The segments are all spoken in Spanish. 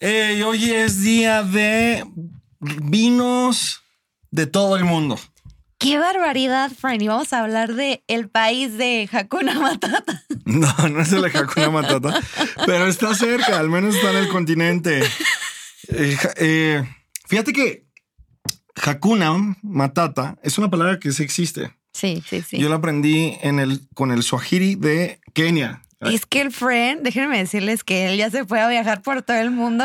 Ey, hoy es día de vinos de todo el mundo. ¡Qué barbaridad, Fran! Y vamos a hablar de el país de Hakuna Matata. No, no es el de Hakuna Matata, pero está cerca, al menos está en el continente. Eh, eh, fíjate que Hakuna Matata es una palabra que sí existe. Sí, sí, sí. Yo la aprendí en el, con el Swahili de Kenia. Es que el Fran, déjenme decirles que él ya se fue a viajar por todo el mundo.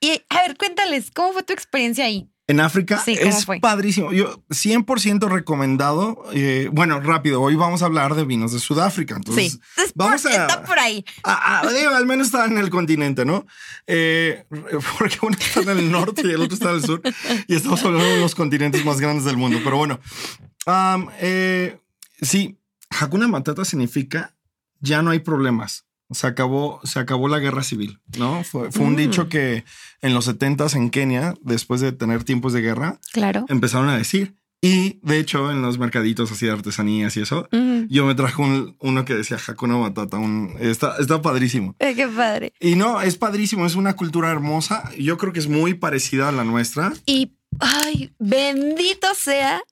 Y a ver, cuéntales, ¿cómo fue tu experiencia ahí? En África Sí, ¿cómo es fue? padrísimo. Yo 100% recomendado. Eh, bueno, rápido, hoy vamos a hablar de vinos de Sudáfrica. Entonces, sí. Entonces, vamos por- a... Está por ahí. Ah, ah, digo, al menos está en el continente, ¿no? Eh, porque uno está en el norte y el otro está en el sur y estamos hablando de los continentes más grandes del mundo. Pero bueno, eh, sí, Hakuna Matata significa ya no hay problemas. Se acabó, se acabó la guerra civil, ¿no? Fue, fue un Mm. dicho que en los 70s en Kenia, después de tener tiempos de guerra, Claro. empezaron a decir. Y de hecho, en los mercaditos así de artesanías y eso, yo me traje un- uno que decía Hakuna Matata. Un, está, está padrísimo. Eh, Qué padre. Y no, es padrísimo. Es una cultura hermosa. Yo creo que es muy parecida a la nuestra. Y, ay, bendito sea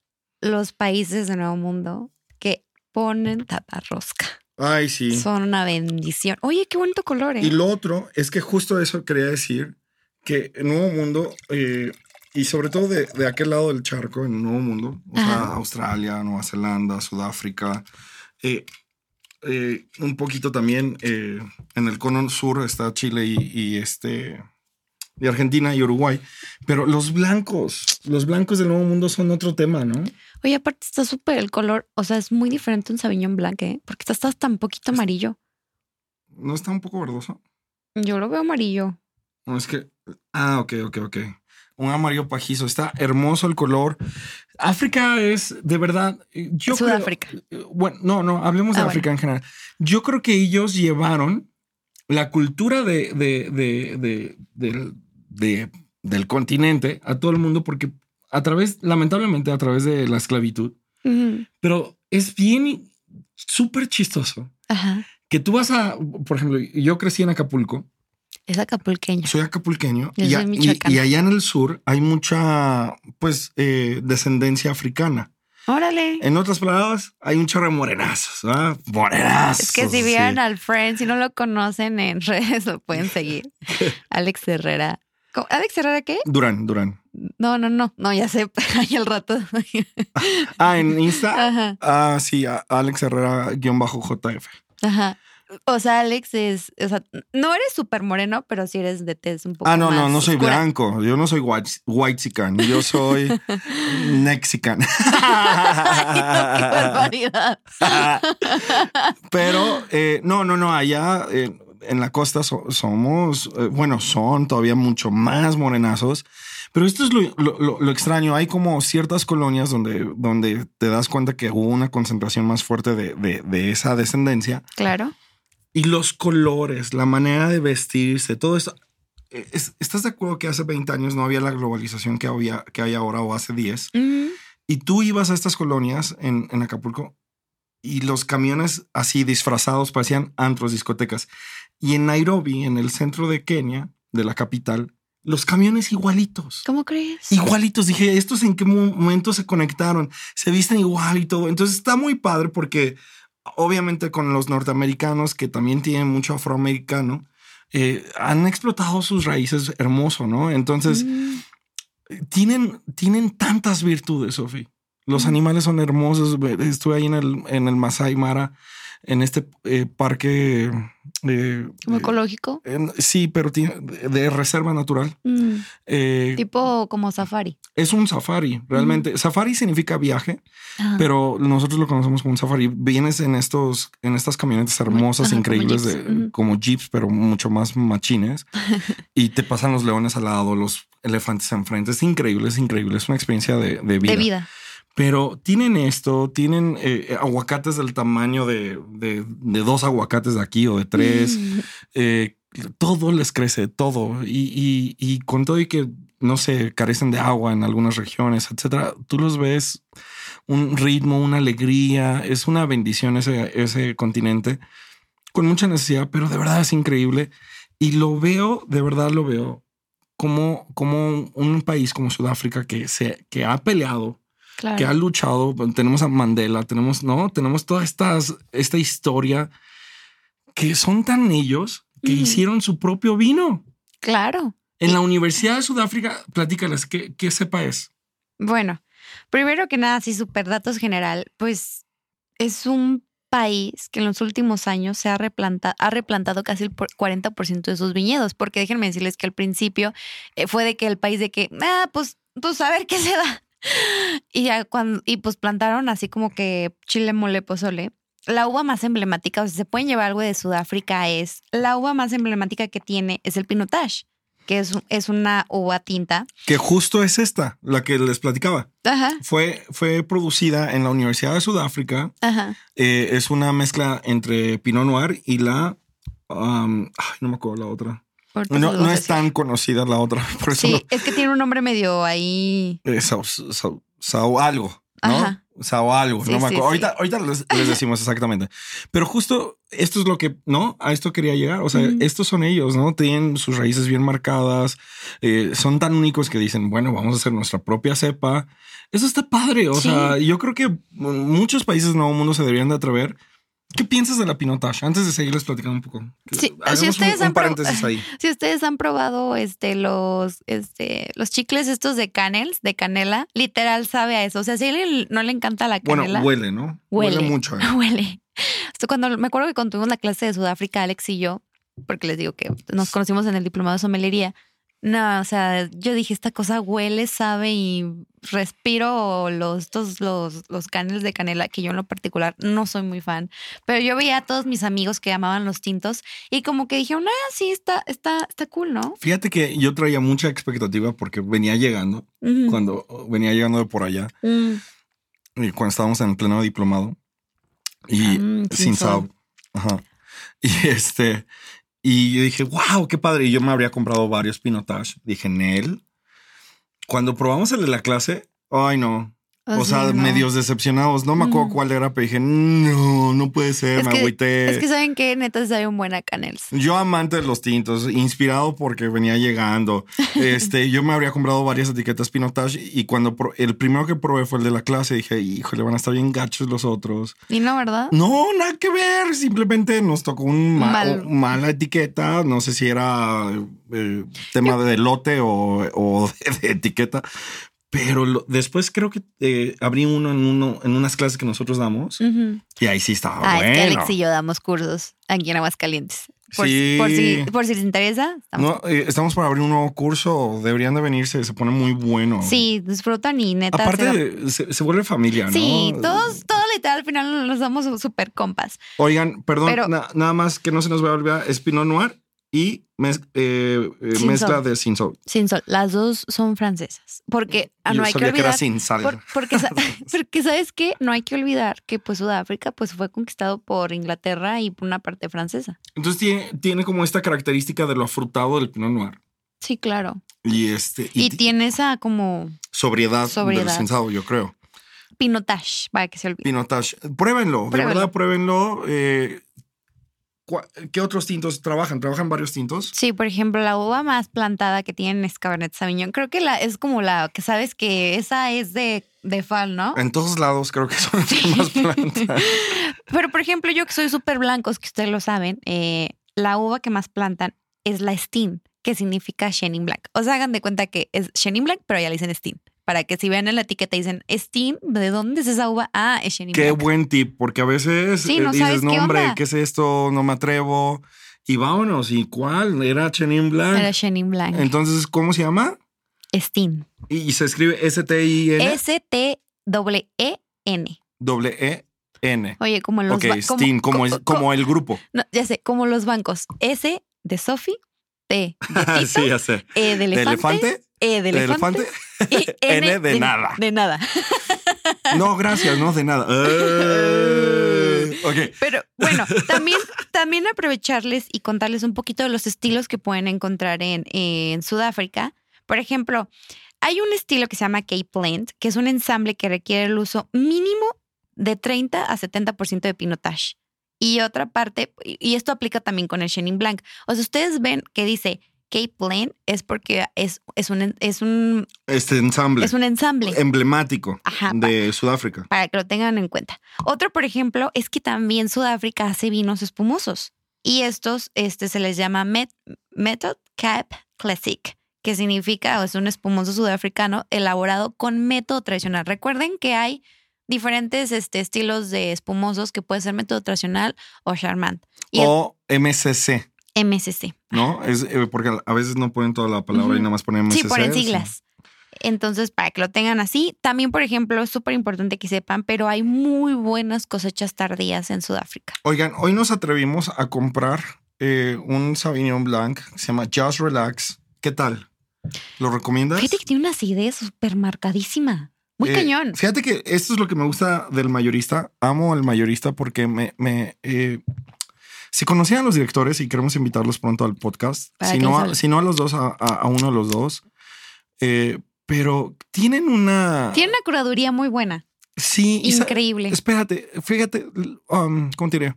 los países de Nuevo Mundo que ponen taparrosca. Ay, sí. Son una bendición. Oye, qué bonito color, ¿eh? Y lo otro es que justo eso quería decir que en Nuevo Mundo, eh, y sobre todo de, de aquel lado del charco, en Nuevo Mundo, o sea. Australia, Nueva Zelanda, Sudáfrica, eh, un poquito también en el cono sur está Chile y, y este y Argentina y Uruguay, pero los blancos, los blancos del Nuevo Mundo son otro tema, ¿no? Oye, aparte está súper el color. O sea, es muy diferente un Sauvignon Blanc, ¿eh? Porque está, está tan poquito amarillo. ¿No está un poco verdoso? Yo lo veo amarillo. No, es que. Ah, ok, ok, ok. Un amarillo pajizo. Está hermoso el color. África es de verdad. eh, Yo creo- Sudáfrica. eh, bueno, no, no, hablemos de Ah, África en general. Yo creo que ellos llevaron la cultura de, de, de, de- de- del continente a todo el mundo porque a través, lamentablemente, a través de la esclavitud, pero es bien súper chistoso Ajá. que tú vas a, por ejemplo, yo crecí en Acapulco Es acapulqueño. soy acapulqueño y, soy y- allá en el sur hay mucha, pues, eh, descendencia africana. Órale. En otras palabras, hay un chorro de morenazos, ¿verdad? Morenazos. Es que si sí. vieran al friend, si no lo conocen en redes, lo pueden seguir. Alex Herrera. ¿Alex Herrera qué? Durán, Durán. No, no, no. No, ya sé. Ahí al rato. Ah, en Insta. Ajá. Ah, sí, Alex Herrera, guion bajo JF. Ajá. O sea, Alex es, o sea, no eres súper moreno, pero sí eres de tez un poco Ah, no, no, no soy oscura. blanco. Yo no soy white, whitezican. Yo soy nexican. Ay, no, qué barbaridad. Pero eh, no, no, no, allá eh, en la costa so- somos, eh, bueno, son todavía mucho más morenazos. Pero esto es lo, lo- extraño. Hay como ciertas colonias donde, donde te das cuenta que hubo una concentración más fuerte de, de- de esa descendencia. Claro. Y los colores, la manera de vestirse, todo eso. eh, es- ¿Estás de acuerdo que hace 20 años no había la globalización que, había, que hay ahora o hace 10? Ujú. Y tú ibas a estas colonias en, en Acapulco y los camiones así disfrazados parecían antros, discotecas. Y en Nairobi, en el centro de Kenia, de la capital, los camiones igualitos. ¿Cómo crees? Igualitos. Dije, ¿estos en qué mo- momento se conectaron? Se visten igual y todo. Entonces está muy padre porque obviamente con los norteamericanos que también tienen mucho afroamericano, eh, han explotado sus raíces hermoso, ¿no? Entonces Mm. tienen, tienen tantas virtudes, Sofi. Los animales son hermosos. Ve- Estuve ahí en el, en el Masai Mara. En este eh, parque. eh, Como eh, ecológico. en- sí, pero tiene de, de reserva natural. Mm, Eh, tipo como safari. es un safari, realmente. Safari significa viaje, Ajá. pero nosotros lo conocemos como un safari. Vienes en estos, en estas camionetas hermosas, Ajá, como increíbles, jeeps. de- como jeeps, pero mucho más machines. y te pasan los leones al lado, los elefantes enfrente. Es increíble, es increíble. Es una experiencia de, de vida. de vida. Pero tienen esto, tienen eh, aguacates del tamaño de, de- de dos aguacates de aquí o de tres. Mm, Eh, todo les crece, todo. Y, y- y con todo y que, no sé, carecen de agua en algunas regiones, etcétera, tú los ves un ritmo, una alegría. Es una bendición ese, ese continente con mucha necesidad, pero de verdad es increíble. Y lo veo, de verdad lo veo como, como un país como Sudáfrica que, se, que ha peleado claro. que ha luchado. Tenemos a Mandela, tenemos, no, tenemos toda estas, esta historia que son tan ellos que hicieron su propio vino. Claro. En la Universidad de Sudáfrica, platícales qué, qué cepa es. Bueno, primero que nada, así super datos general, pues es un país que en los últimos años se ha, replanta- ha replantado casi el por- 40% de sus viñedos, porque déjenme decirles que al principio eh, fue de que el país de que, ah, pues, pues a ver qué se da. Y ya cuando, y pues plantaron así como que chile mole pozole. La uva más emblemática, o sea, se pueden llevar algo de Sudáfrica, es la uva más emblemática que tiene es el Pinotage, que es, es una uva tinta. Que justo es esta, la que les platicaba. Ajá, Fue, fue producida en la Universidad de Sudáfrica. ajá. Eh, es una mezcla entre Pinot Noir y la... um, ay, no me acuerdo la otra. No, no es tan conocida la otra. Por eso Sí, es que tiene un nombre medio ahí. Eh, Sao, Sao- Sao algo, ¿no? Ajá. Sao algo, Sí, no me acuerdo. sí. Ahorita, ahorita les, les decimos exactamente. Pero justo esto es lo que, ¿no? A esto quería llegar. O sea, estos son ellos, ¿no? Tienen sus raíces bien marcadas. eh, son tan únicos que dicen, bueno, vamos a hacer nuestra propia cepa. Eso está padre. O sea, yo creo que muchos países del Nuevo Mundo se deberían de atrever. ¿Qué piensas de la pinotage? Antes de seguirles platicando un poco. Sí, si ustedes un, paréntesis ahí. Si ustedes han probado este los este los chicles estos de canels, de canela, literal sabe a eso. O sea, si a alguien no le encanta la Bueno, canela, huele, ¿no? Huele. mucho. ¿eh? huele. Hasta cuando me acuerdo que cuando tuvimos la clase de Sudáfrica, Alex y yo, porque les digo que nos conocimos en el diplomado de somelería. No, o sea, yo dije, esta cosa huele, sabe y respiro los, estos, los, los canels de canela, que yo en lo particular no soy muy fan. Pero yo veía a todos mis amigos que amaban los tintos y como que dijeron, ah, sí, está, está, está cool, ¿no? Fíjate que yo traía mucha expectativa porque venía llegando, cuando venía llegando de por allá, Mm. y cuando estábamos en el pleno diplomado, y Mm, sin sal. Ajá. Y este, y yo dije, wow, qué padre. Y yo me habría comprado varios pinotage. Dije, Nel. Cuando probamos el de la clase, ay no. O sea, no. medios decepcionados. No me acuerdo Mm. cuál era, pero dije, no, no puede ser, Es me que- agüité. Es que saben que neta sabe un buen canels. Yo amante de los tintos, inspirado porque venía llegando. Este, yo me habría comprado varias etiquetas Pinotage y cuando pro- el primero que probé fue el de la clase, dije, híjole, van a estar bien gachos los otros. Y no, ¿verdad? No, nada que ver. Simplemente nos tocó un ma- Mal. o- mala etiqueta. No sé si era eh, tema de lote o, o de, de etiqueta. Pero lo- después creo que eh, abrí uno en uno en unas clases que nosotros damos y ahí sí estaba Ah, bueno. es que Alex y yo damos cursos aquí en Aguascalientes. Por, Sí. por si, por si les interesa. estamos- No, eh, estamos por abrir un nuevo curso. Deberían de venirse. Se pone muy bueno. Sí, disfrutan y neta. se va- Aparte, se, se vuelve familia, ¿no? Sí, todos, todos literal al final nos damos súper compas. Oigan, perdón, Pero- na- nada más que no se nos vaya a olvidar. Es Pinot Noir y mez- eh, eh, mezcla de sin sol. Sin sol, las dos son francesas. Porque ah, Yo no hay que sabía que era olvidar. sin sal. por- porque, sa- porque sabes que no hay que olvidar que pues Sudáfrica pues fue conquistado por Inglaterra y por una parte francesa. Entonces tiene, tiene como esta característica de lo afrutado del Pinot Noir. Sí, claro. Y este Y, ti- tiene esa como sobriedad, del Sobriedad. sensado, yo creo. pinotage, para que se olvide. Pinotage. Pruébenlo, de verdad, pruébenlo. Eh, ¿cuá- ¿Qué otros tintos trabajan? ¿Trabajan varios tintos? Sí, por ejemplo, la uva más plantada que tienen es Cabernet Sauvignon. Creo que la es como la que sabes que esa es de, de Fal, ¿no? En todos lados creo que son las más plantan. Pero, por ejemplo, yo que soy súper blancos, que ustedes lo saben, eh, la uva que más plantan es la Steen, que significa Chenin Blanc. O sea, hagan de cuenta que es Chenin Blanc, pero ya le dicen Steen. Para que si vean en la etiqueta y dicen Steam, ¿de dónde es esa uva? Ah, es Chenin Qué buen tip, porque a veces Sí, eh, no dices, no, qué hombre, onda". ¿qué es esto? No me atrevo. Y vámonos, ¿y cuál? Era Chenin Blanc. Era Chenin Blanc. Entonces, ¿cómo se llama? Steam. Y, y se escribe S-T-I-N. S-T-E-N. Doble E-N. Oye, como los Ok, ba- como- Steam, como, es- co- como el grupo. no, ya sé, como los bancos. S de Sophie, T de Tito, sí, ya sé. E de ¿De elefante, elefante? E de ¿De elefante, y N, N de nada. De nada. No, gracias, no de nada. Eh, ok. Pero bueno, también, también aprovecharles y contarles un poquito de los estilos que pueden encontrar en, en Sudáfrica. Por ejemplo, hay un estilo que se llama Blend, que es un ensamble que requiere el uso mínimo de 30 a 70% de pinotage. Y otra parte, y y esto aplica también con el Chenin Blanc. O sea, ustedes ven que dice Cape Blend es porque es, es, un, es, un, Este ensamble es un ensamble. emblemático Ajá, de Sudáfrica. para que lo tengan en cuenta. Otro, por ejemplo, es que también Sudáfrica hace vinos espumosos y estos este, se les llama Met- Method Cap Classic, que significa o es un espumoso sudafricano elaborado con método tradicional. Recuerden que hay diferentes este, estilos de espumosos que puede ser método tradicional o Charmant y O MCC, el MSC. ¿no? Es eh, porque a veces no ponen toda la palabra y nada más ponen MCC. Sí, ponen siglas. Entonces, para que lo tengan así, también, por ejemplo, es súper importante que sepan, pero hay muy buenas cosechas tardías en Sudáfrica. Oigan, hoy nos atrevimos a comprar eh, un Sauvignon Blanc que se llama Just Relax. ¿Qué tal? ¿Lo recomiendas? Fíjate que tiene una acidez súper marcadísima. Muy Eh, cañón. Fíjate que esto es lo que me gusta del mayorista. Amo al mayorista porque me... me eh, si conocían a los directores y queremos invitarlos pronto al podcast, si no, a, si no a los dos, a, uno de los dos, eh, pero tienen una... Tiene una curaduría muy buena. Sí, Increíble. Espérate, fíjate, um, ¿cómo te diré?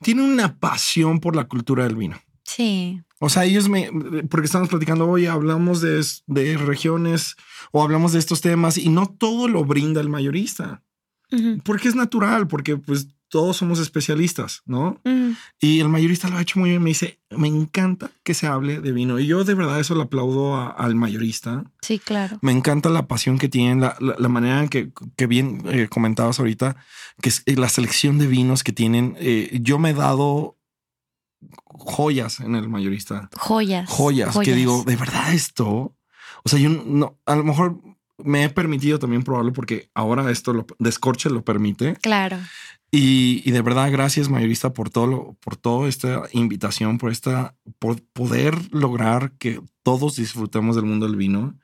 Tiene una pasión por la cultura del vino. Sí. O sea, ellos me, porque estamos platicando hoy, hablamos de, de regiones o hablamos de estos temas y no todo lo brinda el mayorista, porque es natural, porque pues todos somos especialistas, ¿no? ujú. Y el mayorista lo ha hecho muy bien, me dice, me encanta que se hable de vino y yo de verdad eso le aplaudo a- al mayorista. Sí, claro. Me encanta la pasión que tienen, la, la- la manera en que, que bien eh, comentabas ahorita, que es eh, la selección de vinos que tienen. Eh, yo me he dado joyas en el mayorista, Joyas. joyas, que digo, de verdad esto. O sea, yo no, a lo mejor me he permitido también probarlo porque ahora esto lo, Descorche lo permite. Claro. Y, y de verdad, gracias mayorista por todo, lo- por toda esta invitación, por esta, por poder lograr que todos disfrutemos del mundo del vino.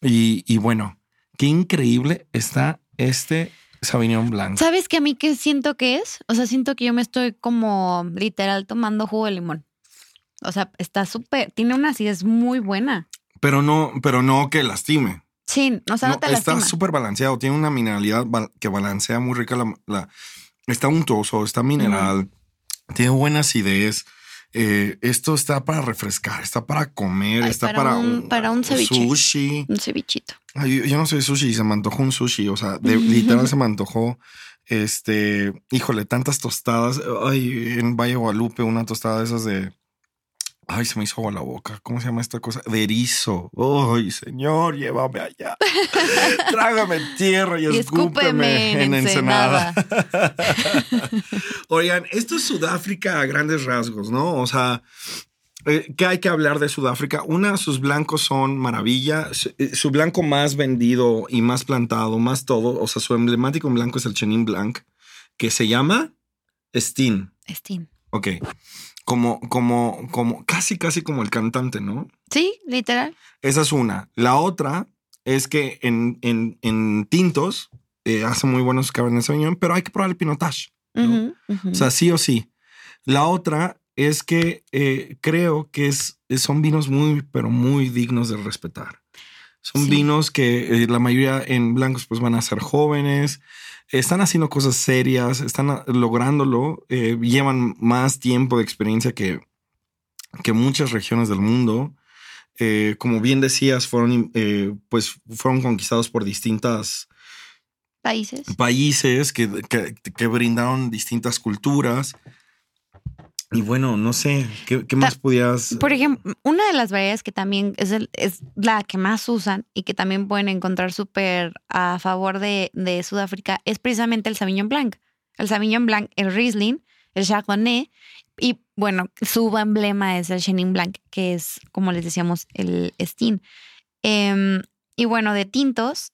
Y bueno, qué increíble está este Sauvignon Blanc. ¿Sabes que a mí qué siento que es? O sea, siento que yo me estoy como literal tomando jugo de limón. O sea, está súper, tiene una acidez muy buena. Pero no, pero no que lastime. Sí, o sea, no, No, te está súper balanceado. Tiene una mineralidad que balancea muy rica la, la- está untuoso, está mineral, tiene buena acidez. Eh, esto está para refrescar, está para comer, Ay, está para para, un- para un ceviche. sushi. Un cevichito. Ay, yo, yo no soy sushi y se me antojó un sushi. O sea, de, literal se me antojó. Este, híjole, tantas tostadas. Ay, en Valle Guadalupe, una tostada de esas de. Ay, se me hizo agua la boca. ¿Cómo se llama esta cosa? De erizo. Ay, señor, llévame allá. Trágame tierra y, Y escúpeme escúpeme en en Ensenada. Oigan, esto es Sudáfrica a grandes rasgos, ¿no? O sea, eh, ¿qué hay que hablar de Sudáfrica? Una, sus blancos son maravilla. Su, eh, su blanco más vendido y más plantado, más todo, o sea, su emblemático en blanco es el Chenin Blanc, que se llama Steen. Steam. Ok. Como, como, como, casi, casi como el cantante, ¿no? Sí, literal. Esa es una. La otra es que en, en, en tintos eh, hace muy buenos Cabernet Sauvignon, pero hay que probar el Pinotage. O sea, sí o sí. La otra es que eh, creo que es, son vinos muy, pero muy dignos de respetar. Son Sí. vinos que eh, la mayoría en blancos pues van a ser jóvenes, están haciendo cosas serias, están ah, lográndolo, eh, llevan más tiempo de experiencia que, que muchas regiones del mundo. Eh, como bien decías, fueron, eh, pues, fueron conquistados por distintas Países. países que, que- que brindaron distintas culturas. Y bueno, no sé, ¿qué, qué más Ta- podías...? Por ejemplo, una de las variedades que también es, el- es la que más usan y que también pueden encontrar súper a favor de, de Sudáfrica es precisamente el Sauvignon Blanc. El Sauvignon Blanc, el Riesling, el Chardonnay y bueno, su emblema es el Chenin Blanc, que es, como les decíamos, el Steen. Em, y bueno, de tintos,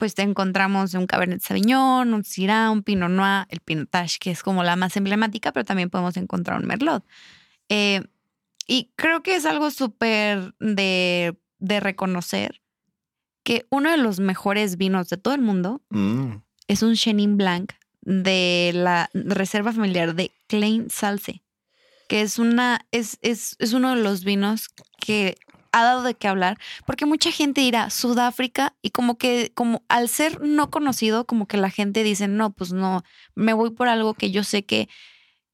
pues te encontramos un Cabernet Sauvignon, un Syrah, un Pinot Noir, el Pinotage, que es como la más emblemática, pero también podemos encontrar un Merlot. Eh, y creo que es algo súper de, de reconocer que uno de los mejores vinos de todo el mundo Mm. es un Chenin Blanc de la reserva familiar de Klein Salce, que es una es, es, es uno de los vinos que ha dado de qué hablar, porque mucha gente irá a Sudáfrica y como que como al ser no conocido, como que la gente dice, "No, pues no, me voy por algo que yo sé que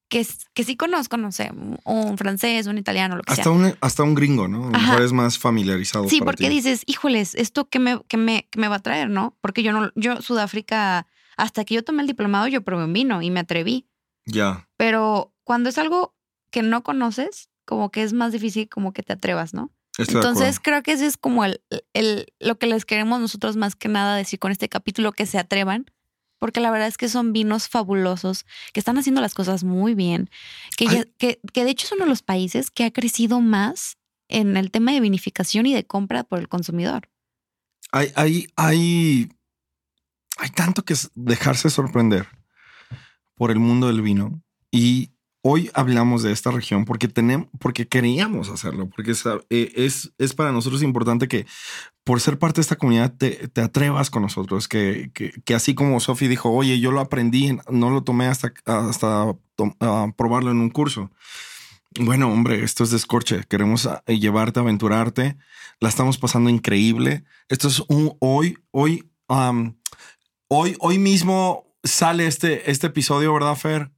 que, que sí conozco, no sé, un francés, un italiano, lo que sea. Hasta un, hasta un gringo, ¿no? A lo mejor es más familiarizado. Sí, para porque ti. dices, híjoles, ¿esto qué me, qué me, qué me va a traer, no? Porque yo no, yo Sudáfrica, hasta que yo tomé el diplomado, yo probé un vino y me atreví. Ya. Pero cuando es algo que no conoces, como que es más difícil como que te atrevas, ¿no? Estoy Entonces creo que ese es como el, el, lo que les queremos nosotros más que nada decir con este capítulo, que se atrevan, porque la verdad es que son vinos fabulosos, que están haciendo las cosas muy bien, que, ya- que, que de hecho es uno de los países que ha crecido más en el tema de vinificación y de compra por el consumidor. Hay, hay, hay, hay tanto que dejarse sorprender por el mundo del vino. Y hoy hablamos de esta región porque tenemos, porque queríamos hacerlo, porque es, eh, es, es para nosotros importante que por ser parte de esta comunidad te, te atrevas con nosotros, que, que, así como Sofi dijo, oye, yo lo aprendí, no lo tomé hasta, hasta probarlo en un curso. Bueno, hombre, esto es descorche. Queremos ah, llevarte, aventurarte. La estamos pasando increíble. Esto es un hoy, hoy, hoy, hoy mismo sale este, este episodio, ¿verdad, Fer?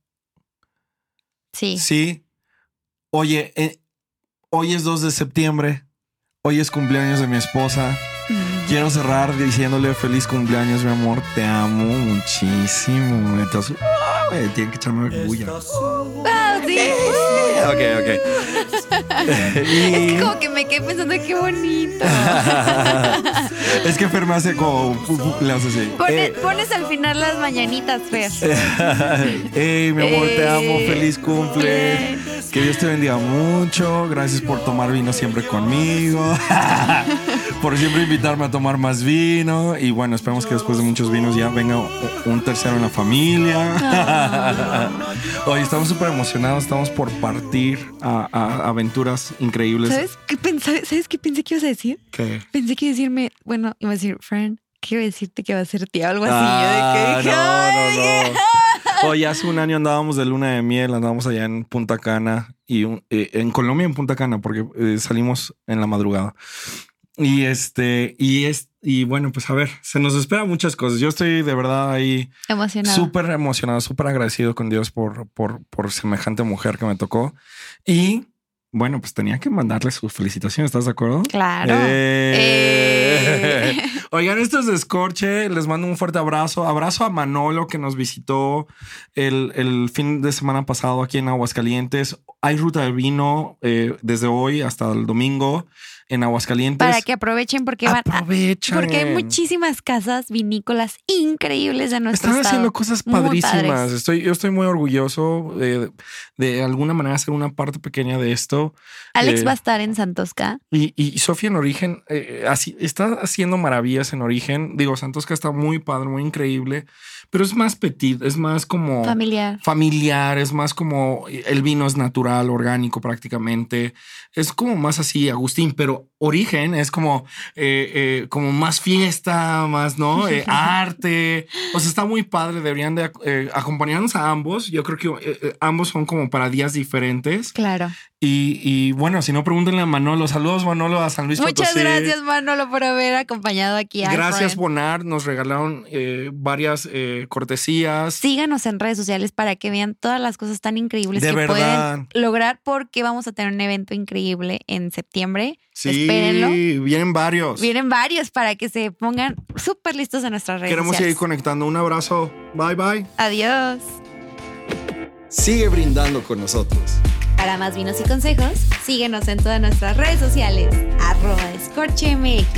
Sí. Sí. Oye, eh, hoy es 2 de septiembre. Hoy es cumpleaños de mi esposa. Quiero cerrar diciéndole feliz cumpleaños, mi amor. Te amo muchísimo. Entonces, tienen que echarme orgullo. Sí. Ok, ok. Es que como que me quedé pensando qué bonito. es que Fer me hace como. Le hace así. Pone- Eh, pones al final las mañanitas, Fer. Ey, mi amor, te amo. Eh, Feliz cumple. Que Dios te bendiga mucho. Gracias por tomar vino siempre conmigo. por siempre invitarme a tomar más vino. Y bueno, esperemos que después de muchos vinos ya venga un tercero en la familia. Hoy estamos súper emocionados. Estamos por partir a, a aventuras increíbles. ¿Sabes qué, pensé, ¿Sabes qué pensé que ibas a decir? ¿Qué? Pensé que iba a decirme, bueno, iba a decir, Fran, quiero decirte que va a ser tía, algo así. Ah, Yo de que dije, no, "Ay, no, no. Oye, hace un año andábamos de luna de miel, andábamos allá en Punta Cana y eh, en Colombia en Punta Cana porque eh, salimos en la madrugada. Y este, y es, y bueno, pues a ver, se nos espera muchas cosas. Yo estoy de verdad ahí Emocionada. súper emocionado, súper agradecido con Dios por, por, por semejante mujer que me tocó. Y bueno, pues tenía que mandarle sus felicitaciones, ¿estás de acuerdo? Claro. Eh. Eh. Oigan, esto es Descorche. Les mando un fuerte abrazo. Abrazo a Manolo que nos visitó el, el fin de semana pasado aquí en Aguascalientes. Hay ruta de vino eh, desde hoy hasta el domingo en Aguascalientes. Para que aprovechen porque van a- Aprovechen. porque hay muchísimas casas vinícolas increíbles de nuestro Están estado. haciendo cosas padrísimas. Estoy, yo estoy muy orgulloso de, de alguna manera hacer una parte pequeña de esto. Alex Eh, va a estar en Santosca. Y, y Sofía en Origen eh, así, está haciendo maravillas en Origen. Digo, Santosca está muy padre, muy increíble, pero es más petit, es más como Familiar. familiar, es más como el vino es natural, orgánico prácticamente. Es como más así, Agustín, pero So Origen es como, eh, eh, como más fiesta, más, ¿no? Eh, arte. O sea, está muy padre. Deberían de eh, acompañarnos a ambos. Yo creo que eh, ambos son como para días diferentes. Claro. Y, y bueno, si no, pregúntenle a Manolo. Saludos, Manolo, a San Luis Muchas Potosí. gracias, Manolo, por haber acompañado aquí a Gracias. Bonar. Nos regalaron varias cortesías. Síganos en redes sociales para que vean todas las cosas tan increíbles De que verdad. pueden lograr porque vamos a tener un evento increíble en septiembre. Sí, Espérenlo. vienen varios. Vienen varios para que se pongan súper listos en nuestras redes Queremos sociales. seguir conectando. Un abrazo. Bye, bye. Adiós. sigue brindando con nosotros. Para más vinos y consejos, síguenos en todas nuestras redes sociales, arroba escorchemx.